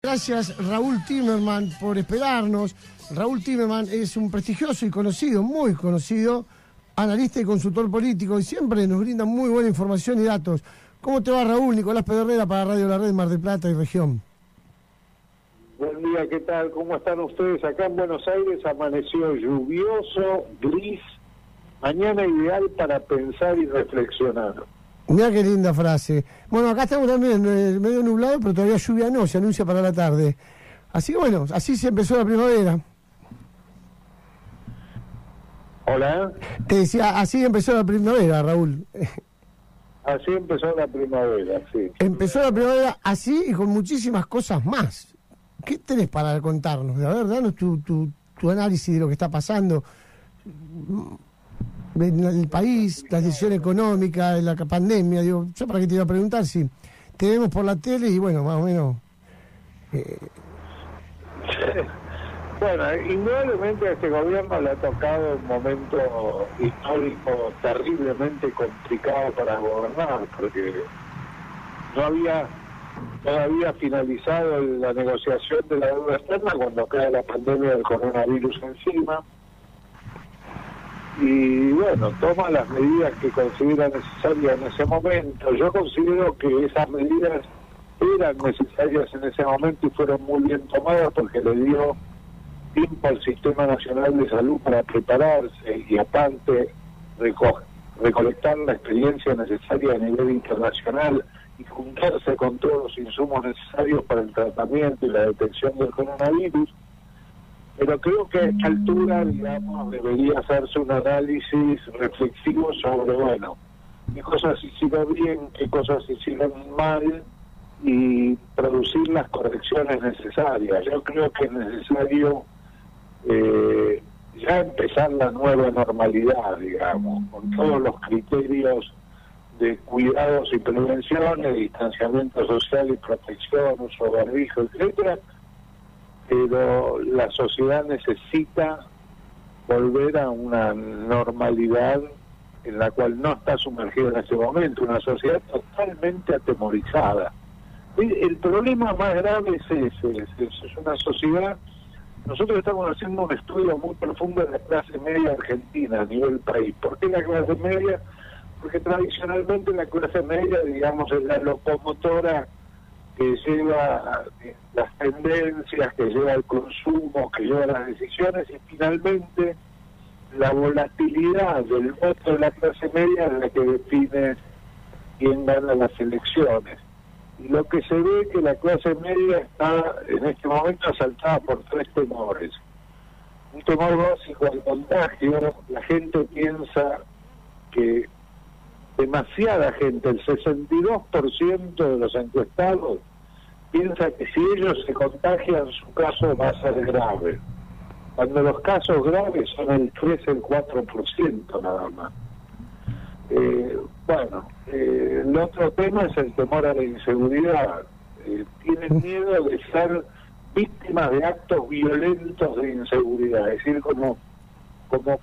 Gracias Raúl Timerman por esperarnos. Raúl Timerman es un prestigioso y conocido, muy conocido, analista y consultor político y siempre nos brinda muy buena información y datos. ¿Cómo te va Raúl? Nicolás Pedernera para Radio La Red Mar del Plata y región. Buen día, ¿qué tal? ¿Cómo están ustedes? Acá en Buenos Aires amaneció lluvioso, gris, mañana ideal para pensar y reflexionar. Mira qué linda frase. Bueno, acá estamos también eh, medio nublado, pero todavía lluvia no, se anuncia para la tarde. Así que bueno, así se empezó la primavera. Hola. Te decía, así empezó la primavera, Raúl. Así empezó la primavera, sí. Empezó la primavera así y con muchísimas cosas más. ¿Qué tenés para contarnos? A ver, danos tu, tu, tu análisis de lo que está pasando el país, la decisión económica, la pandemia. Digo, yo para qué te iba a preguntar si te vemos por la tele y bueno, más o menos. Eh... Bueno, indudablemente a este gobierno le ha tocado un momento histórico terriblemente complicado para gobernar, porque no había todavía finalizado la negociación de la deuda externa cuando cae la pandemia del coronavirus encima y bueno, toma las medidas que considera necesarias en ese momento. Yo considero que esas medidas eran necesarias en ese momento y fueron muy bien tomadas porque le dio tiempo al Sistema Nacional de Salud para prepararse y aparte recolectar la experiencia necesaria a nivel internacional y juntarse con todos los insumos necesarios para el tratamiento y la detección del coronavirus pero creo que a esta altura, digamos, debería hacerse un análisis reflexivo sobre, bueno, qué cosas hicieron bien, qué cosas hicieron mal y producir las correcciones necesarias. Yo creo que es necesario eh, ya empezar la nueva normalidad, digamos, con todos los criterios de cuidados y prevención, de distanciamiento social y protección, uso de barbijo, etcétera, pero la sociedad necesita volver a una normalidad en la cual no está sumergida en este momento, una sociedad totalmente atemorizada. El problema más grave es ese, es, una sociedad, nosotros estamos haciendo un estudio muy profundo de la clase media argentina a nivel país. ¿Por qué la clase media? Porque tradicionalmente la clase media, digamos, es la locomotora que lleva las tendencias, que lleva el consumo, que lleva las decisiones y finalmente la volatilidad del voto de la clase media es la que define quién gana las elecciones. Y lo que se ve es que la clase media está en este momento asaltada por tres temores. Un temor básico al contagio, la gente piensa que demasiada gente, el 62% de los encuestados, piensa que si ellos se contagian, su caso va a ser grave. Cuando los casos graves son el 3, el 4% nada más. Eh, bueno, eh, el otro tema es el temor a la inseguridad. Eh, tienen miedo de ser víctimas de actos violentos de inseguridad, es decir, como, como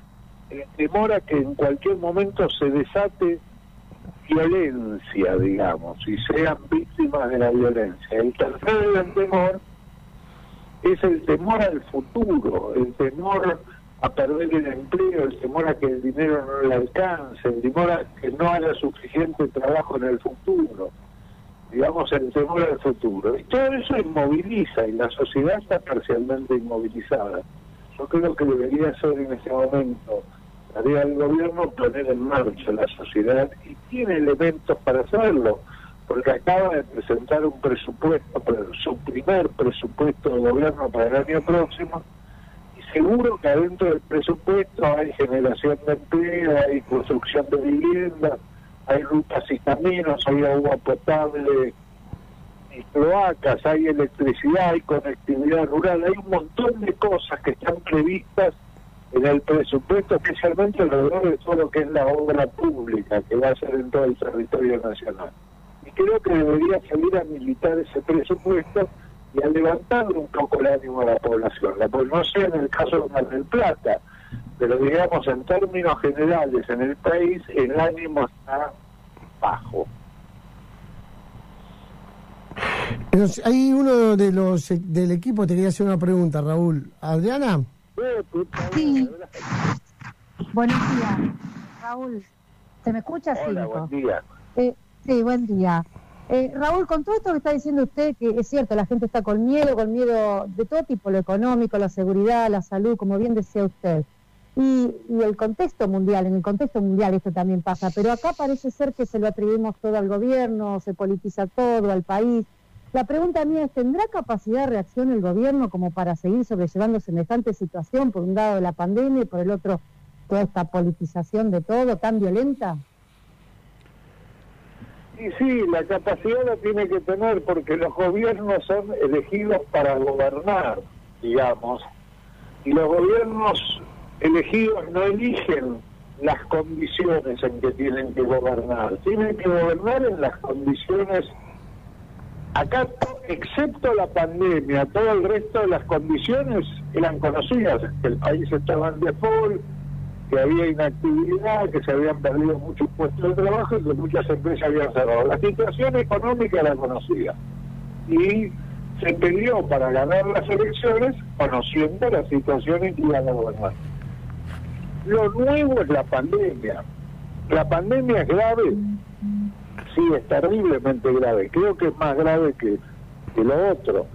el temor a que en cualquier momento se desate violencia, digamos, y sean víctimas de la violencia. El tercer gran temor es el temor al futuro, el temor a perder el empleo, el temor a que el dinero no le alcance, el temor a que no haya suficiente trabajo en el futuro, digamos el temor al futuro. Y todo eso inmoviliza y la sociedad está parcialmente inmovilizada. Yo creo que debería ser en ese momento tarea del gobierno poner en marcha la sociedad y tiene elementos para hacerlo, porque acaba de presentar un presupuesto, su primer presupuesto de gobierno para el año próximo, y seguro que adentro del presupuesto hay generación de empleo, hay construcción de viviendas, hay rutas y caminos, hay agua potable y cloacas, hay electricidad, hay conectividad rural, hay un montón de cosas que están previstas en el presupuesto, especialmente alrededor de todo lo que es la obra pública que va a ser en todo el territorio nacional. Y creo que debería salir a militar ese presupuesto y a levantar un poco el ánimo de la población. La, pues no sé en el caso de Mar del Plata, pero digamos en términos generales en el país el ánimo está bajo. Hay uno de los del equipo quería hacer una pregunta, Raúl. Adriana. Sí. Buenos días, Raúl. ¿Se me escucha? Hola, buen día. Eh, sí, buen día. Eh, Raúl, con todo esto que está diciendo usted, que es cierto, la gente está con miedo, con miedo de todo tipo, lo económico, la seguridad, la salud, como bien decía usted. Y, y, el contexto mundial, en el contexto mundial esto también pasa, pero acá parece ser que se lo atribuimos todo al gobierno, se politiza todo, al país. La pregunta mía es, ¿tendrá capacidad de reacción el gobierno como para seguir sobrellevando semejante situación, por un lado la pandemia y por el otro toda esta politización de todo tan violenta? Y sí, la capacidad la tiene que tener porque los gobiernos son elegidos para gobernar, digamos, y los gobiernos elegidos no eligen las condiciones en que tienen que gobernar, tienen que gobernar en las condiciones, acá excepto la pandemia, todo el resto de las condiciones eran conocidas, que el país estaba en default, que había inactividad, que se habían perdido muchos puestos de trabajo y que muchas empresas habían cerrado. La situación económica era conocida y se peleó para ganar las elecciones conociendo la situación en que iban a gobernar. Lo nuevo es la pandemia. La pandemia es grave, sí, es terriblemente grave. Creo que es más grave que, que lo otro.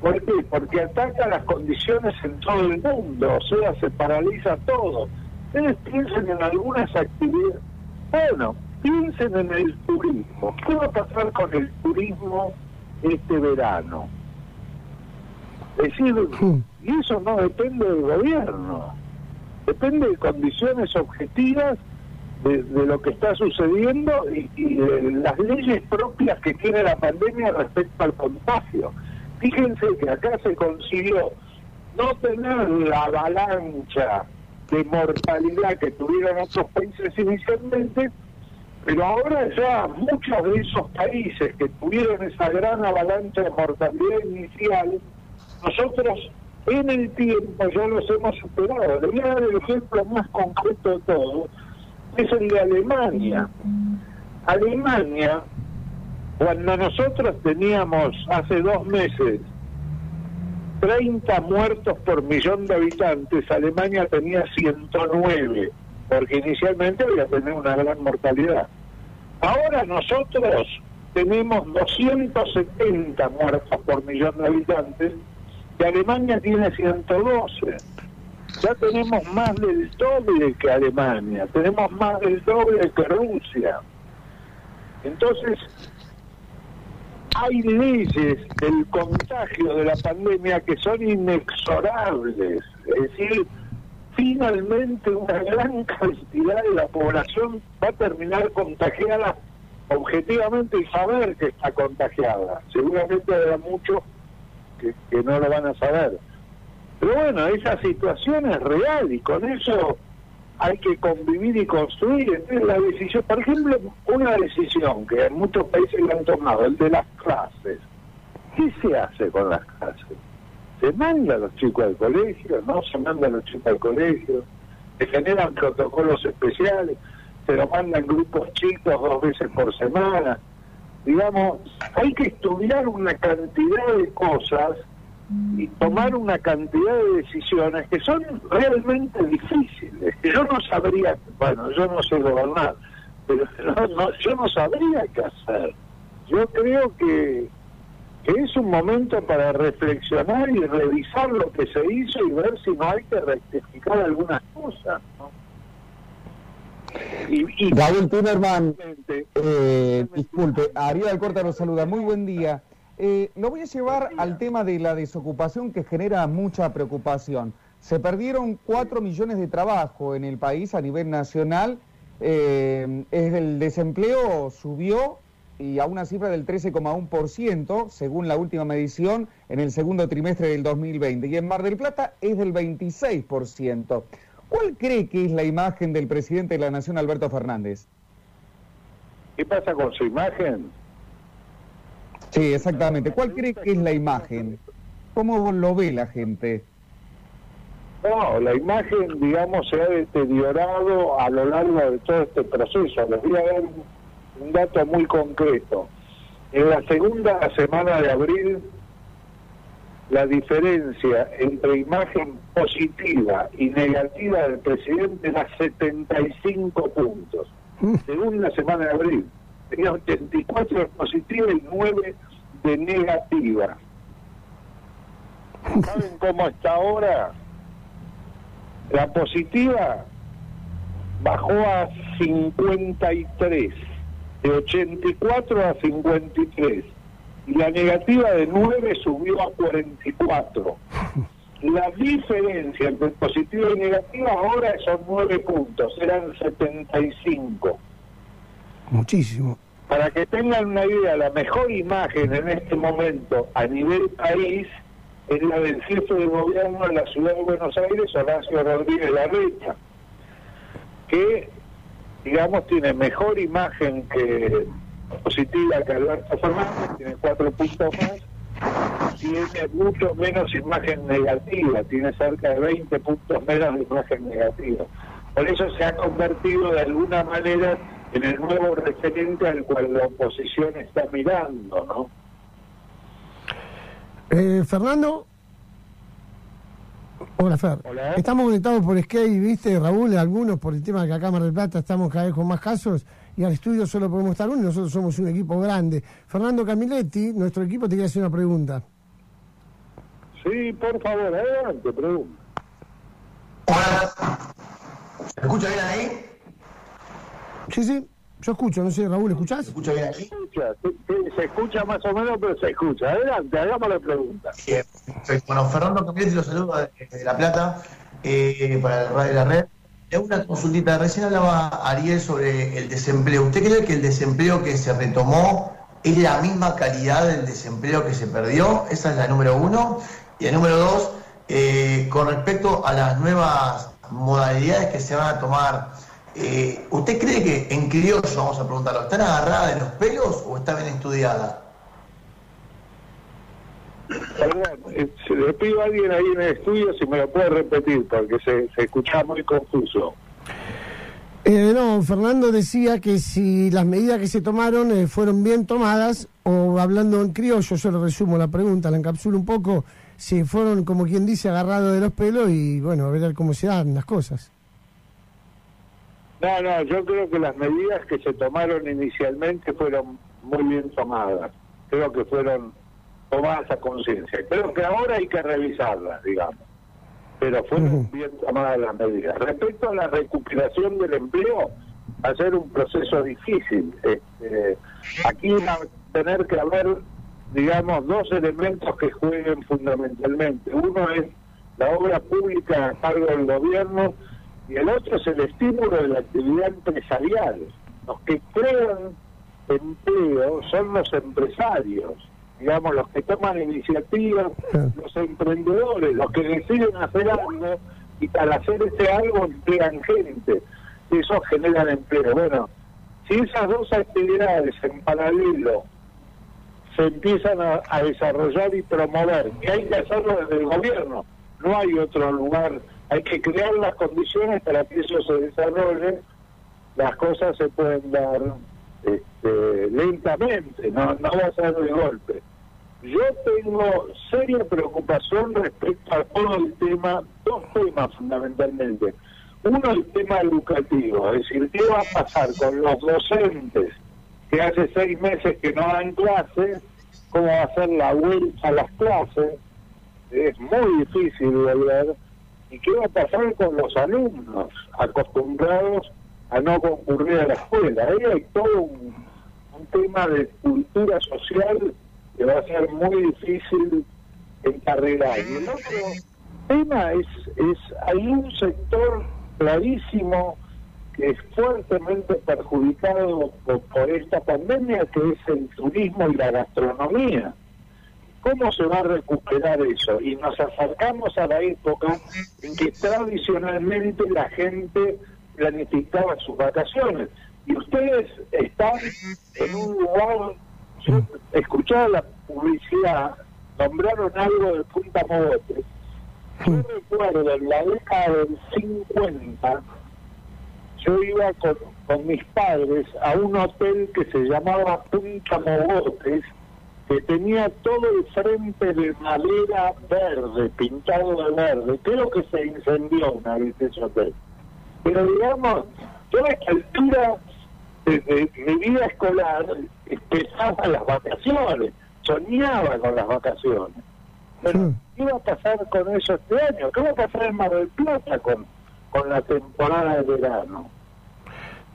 ¿Por qué? Porque ataca las condiciones en todo el mundo, o sea, se paraliza todo ustedes piensen en algunas actividades. Bueno, piensen en el turismo. ¿Qué va a pasar con el turismo este verano? Es decir, hmm. y eso no depende del gobierno, depende de condiciones objetivas de, lo que está sucediendo y, y de las leyes propias que tiene la pandemia respecto al contagio. Fíjense que acá se consiguió no tener la avalancha de mortalidad que tuvieron otros países inicialmente, pero ahora ya muchos de esos países que tuvieron esa gran avalancha de mortalidad inicial, nosotros en el tiempo ya los hemos superado. Le voy a dar el ejemplo más concreto de todo, es el de Alemania. Alemania, cuando nosotros teníamos hace dos meses 30 muertos por millón de habitantes, Alemania tenía 109, porque inicialmente había tenido una gran mortalidad. Ahora nosotros tenemos 270 muertos por millón de habitantes y Alemania tiene 112. Ya tenemos más del doble que Alemania, tenemos más del doble que Rusia. Entonces, hay leyes del contagio de la pandemia que son inexorables. Es decir, finalmente una gran cantidad de la población va a terminar contagiada objetivamente y saber que está contagiada. Seguramente habrá muchos que, que no lo van a saber. Pero bueno, esa situación es real y con eso hay que convivir y construir. Entonces, la decisión, por ejemplo, una decisión que en muchos países la han tomado, el de las clases. ¿Qué se hace con las clases? ¿Se manda a los chicos al colegio? ¿No se manda a los chicos al colegio? ¿Se generan protocolos especiales? ¿Se lo mandan grupos chicos dos veces por semana? Digamos, hay que estudiar una cantidad de cosas y tomar una cantidad de decisiones que son realmente difíciles, que yo no sabría, bueno, yo no sé gobernar, pero no, yo no sabría qué hacer. Yo creo que, que es un momento para reflexionar y revisar lo que se hizo y ver si no hay que rectificar algunas cosas. Y, y, Raúl Timerman, eh, disculpe, Ariel Alcorta nos saluda, muy buen día. Eh, lo voy a llevar al tema de la desocupación que genera mucha preocupación. Se perdieron 4 millones de trabajo en el país a nivel nacional. Eh, el desempleo subió y a una cifra del 13,1% según la última medición en el segundo trimestre del 2020 y en Mar del Plata es del 26%. ¿Cuál cree que es la imagen del presidente de la Nación, Alberto Fernández? ¿Qué pasa con su imagen? Sí, exactamente. ¿Cuál cree que es la imagen? ¿Cómo lo ve la gente? No, la imagen, digamos, se ha deteriorado a lo largo de todo este proceso. Les voy a dar un, dato muy concreto. En la segunda semana de abril, la diferencia entre imagen positiva y negativa del presidente era 75 puntos. Mm. Segunda semana de abril, tenía 84 de positiva y 9 de negativa. ¿Saben cómo está ahora? La positiva bajó a 53, de 84 a 53, y la negativa de 9 subió a 44. La diferencia entre positiva y negativa ahora son 9 puntos, eran 75. Muchísimo. Para que tengan una idea, la mejor imagen en este momento a nivel país es la del jefe de gobierno de la ciudad de Buenos Aires, Horacio Rodríguez Larreta, que, digamos, tiene mejor imagen que positiva que Alberto Fernández, tiene cuatro puntos más, tiene mucho menos imagen negativa, tiene cerca de 20 puntos menos de imagen negativa. Por eso se ha convertido de alguna manera en el nuevo referente al cual la oposición está mirando, ¿no? Eh, Fernando. Hola, Fer. Hola. Estamos conectados por Skype, ¿viste, Raúl? Algunos por el tema de que acá Mar del Plata estamos cada vez con más casos y al estudio solo podemos estar uno y nosotros somos un equipo grande. Fernando Camiletti, nuestro equipo te quiere hacer una pregunta. Sí, por favor, adelante, pregunta. Hola. ¿Se escucha bien ahí? Sí, sí, yo escucho, no sé, Raúl, ¿escuchás? ¿Se escucha bien ahí? Escucha, sí, sí, se escucha más o menos, pero se escucha. Adelante, hagamos la pregunta. Bien, perfecto. Bueno, Fernando Camilletti lo saluda desde La Plata eh, para el Radio de la Red. Tengo una consultita. Recién hablaba Ariel sobre el desempleo. ¿Usted cree que el desempleo que se retomó es la misma calidad del desempleo que se perdió? Esa es la número uno. Y el número dos, eh, con respecto a las nuevas modalidades que se van a tomar, eh, ¿usted cree que en criollo, vamos a preguntarlo, están agarradas de los pelos o está bien estudiada? Perdón, eh, se- le pido a alguien ahí en el estudio si me lo puede repetir, porque se, se escucha muy confuso. Eh, no, Fernando decía que si las medidas que se tomaron eh, fueron bien tomadas, o hablando en criollo, yo le resumo la pregunta, la encapsulo un poco, si fueron, como quien dice, agarrados de los pelos y bueno, a ver cómo se dan las cosas. No, no, yo creo que las medidas que se tomaron inicialmente fueron muy bien tomadas. Creo que fueron tomadas a conciencia. Creo que ahora hay que revisarlas, digamos. Pero fueron bien tomadas las medidas. Respecto a la recuperación del empleo, va a ser un proceso difícil. Este, aquí va a tener que haber, digamos, dos elementos que jueguen fundamentalmente. Uno es la obra pública a cargo del gobierno y el otro es el estímulo de la actividad empresarial. Los que crean empleo son los empresarios, digamos, los que toman iniciativas, Claro. los emprendedores, los que deciden hacer algo y para hacer ese algo emplean gente. Y eso genera empleo. Bueno, si esas dos actividades en paralelo se empiezan a, a desarrollar y promover, y hay que hacerlo desde el gobierno, no hay otro lugar, hay que crear las condiciones para que eso se desarrolle, las cosas se pueden dar este, lentamente, no, no va a ser de golpe. Yo tengo seria preocupación respecto a todo el tema, dos temas fundamentalmente. Uno, el tema educativo, es decir, ¿qué va a pasar con los docentes que hace seis meses que no dan clases? ¿Cómo va a ser la vuelta a las clases? Es muy difícil volver. ¿Y qué va a pasar con los alumnos acostumbrados a no concurrir a la escuela? Ahí hay todo un, tema de cultura social que va a ser muy difícil encarrilar. Y el otro tema es, es hay un sector clarísimo que es fuertemente perjudicado por esta pandemia, que es el turismo y la gastronomía. ¿Cómo se va a recuperar eso? Y nos acercamos a la época en que tradicionalmente la gente planificaba sus vacaciones. Y ustedes están en un lugar, yo escuchaba la publicidad, nombraron algo de Punta Mogotes. Yo recuerdo en la década del 50 yo iba con, con mis padres a un hotel que se llamaba Punta Mogotes, que tenía todo el frente de madera verde, pintado de verde. Creo que se incendió una vez ese hotel. Pero digamos, yo a esta altura de, mi vida escolar empezaba las vacaciones, soñaba con las vacaciones. Pero, ¿qué iba a pasar con eso este año? ¿Qué va a pasar en Mar del Plata con, con la temporada de verano?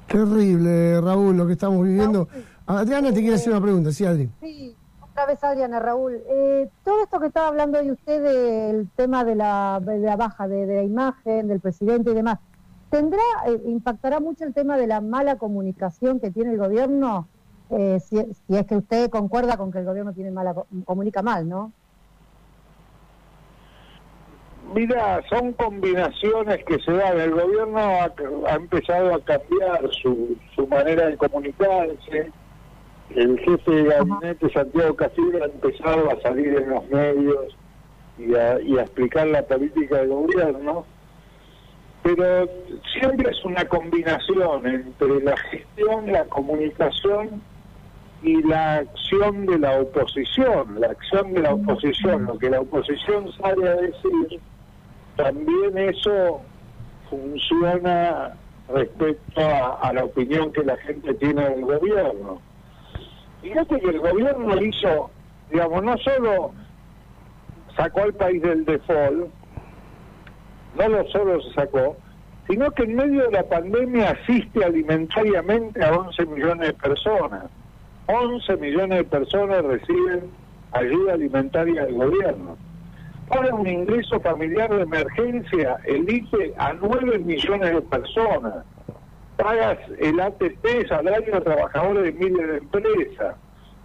Terrible, Raúl, lo que estamos viviendo. Adriana te quiere hacer una pregunta, sí, Adri. Sí, otra vez Adriana, Raúl. Eh, todo esto que estaba hablando de usted del tema de la, baja de, la imagen del presidente y demás, ¿tendrá, eh, impactará mucho el tema de la mala comunicación que tiene el gobierno? Eh, si, si, es que usted concuerda con que el gobierno tiene mala comunica mal, ¿no? Mira, son combinaciones que se dan. El gobierno ha, ha empezado a cambiar su, su manera de comunicarse el jefe de gabinete Santiago Castillo ha empezado a salir en los medios y a, explicar la política del gobierno, pero siempre es una combinación entre la gestión, la comunicación y la acción de la oposición, la acción de la oposición, lo que la oposición sale a decir, también eso funciona respecto a la opinión que la gente tiene del gobierno. Fíjate que el gobierno hizo, digamos, no solo sacó al país del default, no lo solo se sacó, sino que en medio de la pandemia asiste alimentariamente a 11 millones de personas. 11 millones de personas reciben ayuda alimentaria del gobierno. Ahora un ingreso familiar de emergencia elige a 9 millones de personas pagas el ATP, salario de trabajadores de miles de empresas,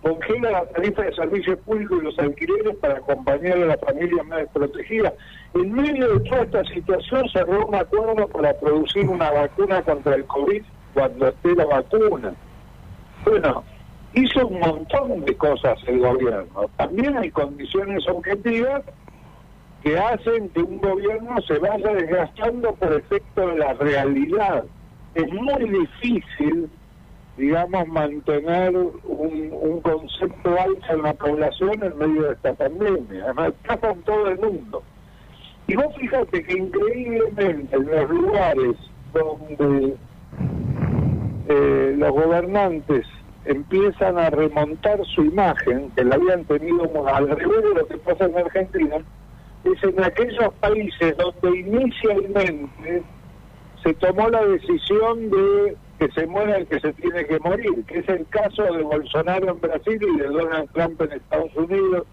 congela la tarifa de servicios públicos y los alquileres para acompañar a las familias más desprotegidas. En medio de toda esta situación cerró un acuerdo para producir una vacuna contra el COVID cuando esté la vacuna. Bueno, hizo un montón de cosas el gobierno. También hay condiciones objetivas que hacen que un gobierno se vaya desgastando por efecto de la realidad es muy difícil, digamos, mantener un, concepto alto en la población en medio de esta pandemia. Además, pasa en todo el mundo. Y vos fíjate que increíblemente en los lugares donde eh, los gobernantes empiezan a remontar su imagen, que la habían tenido al revés de lo que pasa en Argentina, es en aquellos países donde inicialmente se tomó la decisión de que se muera el que se tiene que morir, que es el caso de Bolsonaro en Brasil y de Donald Trump en Estados Unidos,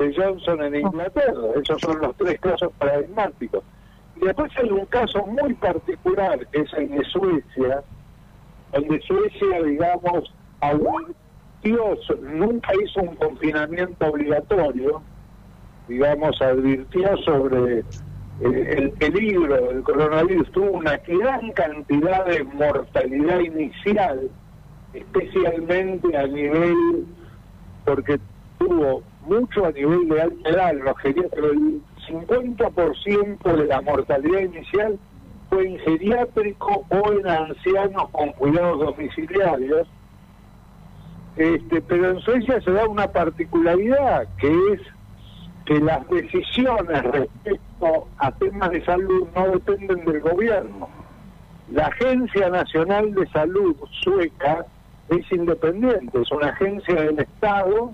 de Johnson en Inglaterra. Esos son los tres casos paradigmáticos. Y después hay un caso muy particular, que es el de Suecia, donde Suecia, digamos, advirtió, nunca hizo un confinamiento obligatorio, digamos, advirtió sobre el, peligro del coronavirus tuvo una gran cantidad de mortalidad inicial, especialmente a nivel, porque tuvo mucho a nivel de alta edad, pero el 50% de la mortalidad inicial fue en geriátrico o en ancianos con cuidados domiciliarios. Este, pero en Suecia se da una particularidad que es que las decisiones respecto a temas de salud no dependen del gobierno. La Agencia Nacional de Salud sueca es independiente, es una agencia del Estado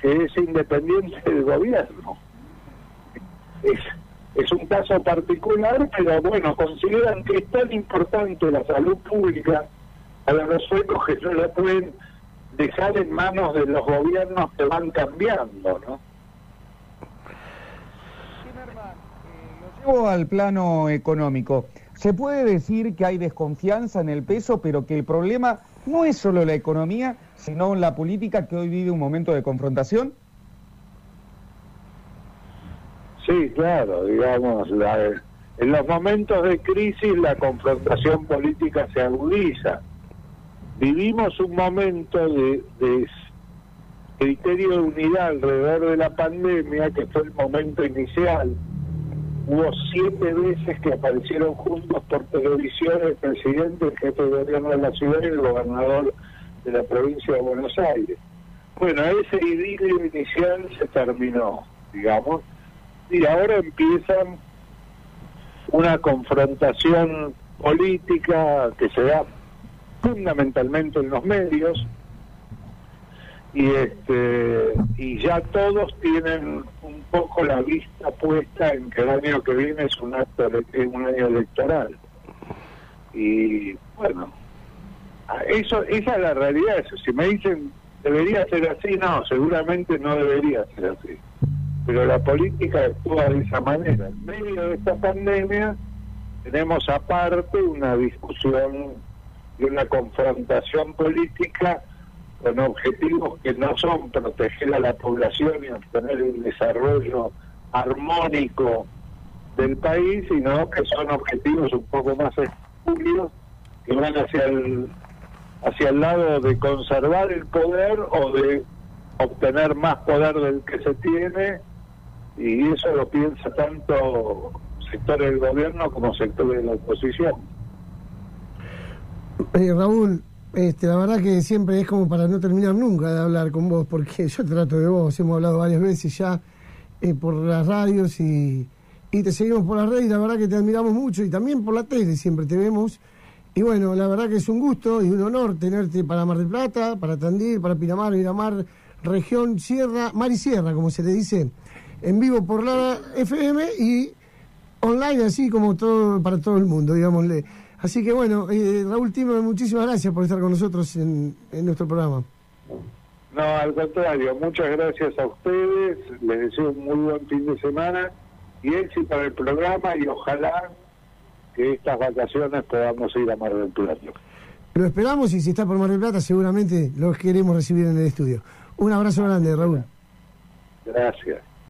que es independiente del gobierno. Es, es un caso particular, pero bueno, consideran que es tan importante la salud pública a los suecos que no la pueden dejar en manos de los gobiernos que van cambiando, ¿no? Al plano económico. Se puede decir que hay desconfianza en el peso, pero que el problema no es solo la economía, sino la política que hoy vive un momento de confrontación. Sí, claro, digamos, en los momentos de crisis la confrontación política se agudiza. Vivimos un momento de criterio de unidad alrededor de la pandemia, que fue el momento inicial, hubo siete veces que aparecieron juntos por televisión el presidente, el jefe de gobierno de la ciudad y el gobernador de la provincia de Buenos Aires. Bueno, ese idilio inicial se terminó, digamos, y ahora empiezan una confrontación política que se da fundamentalmente en los medios y este y ya todos tienen poco la vista puesta en que el año que viene es un acto es un año electoral. Y bueno eso esa es la realidad eso. Si me dicen debería ser así no seguramente no debería ser así. Pero la política actúa de esa manera. En medio de esta pandemia tenemos aparte una discusión y una confrontación política con objetivos que no son proteger a la población y obtener el desarrollo armónico del país, sino que son objetivos un poco más espurios que van hacia el hacia el lado de conservar el poder o de obtener más poder del que se tiene y eso lo piensa tanto sectores del gobierno como sectores de la oposición. Eh, Raúl, este, la verdad que siempre es como para no terminar nunca de hablar con vos, porque yo trato de vos, hemos hablado varias veces ya eh, por las radios y, y te seguimos por las redes la verdad que te admiramos mucho y también por la tele siempre te vemos. Y bueno, la verdad que es un gusto y un honor tenerte para Mar del Plata, para Tandil, para Pinamar, Miramar, región Sierra, Mar y Sierra, como se le dice, en vivo por la FM y online así como todo para todo el mundo, digámosle. Así que bueno, eh, Raúl Timo, muchísimas gracias por estar con nosotros en, nuestro programa. No, al contrario, muchas gracias a ustedes, les deseo un muy buen fin de semana y éxito en el programa y ojalá que estas vacaciones podamos ir a Mar del Plata. Lo esperamos y si está por Mar del Plata seguramente los queremos recibir en el estudio. Un abrazo grande, Raúl. Gracias.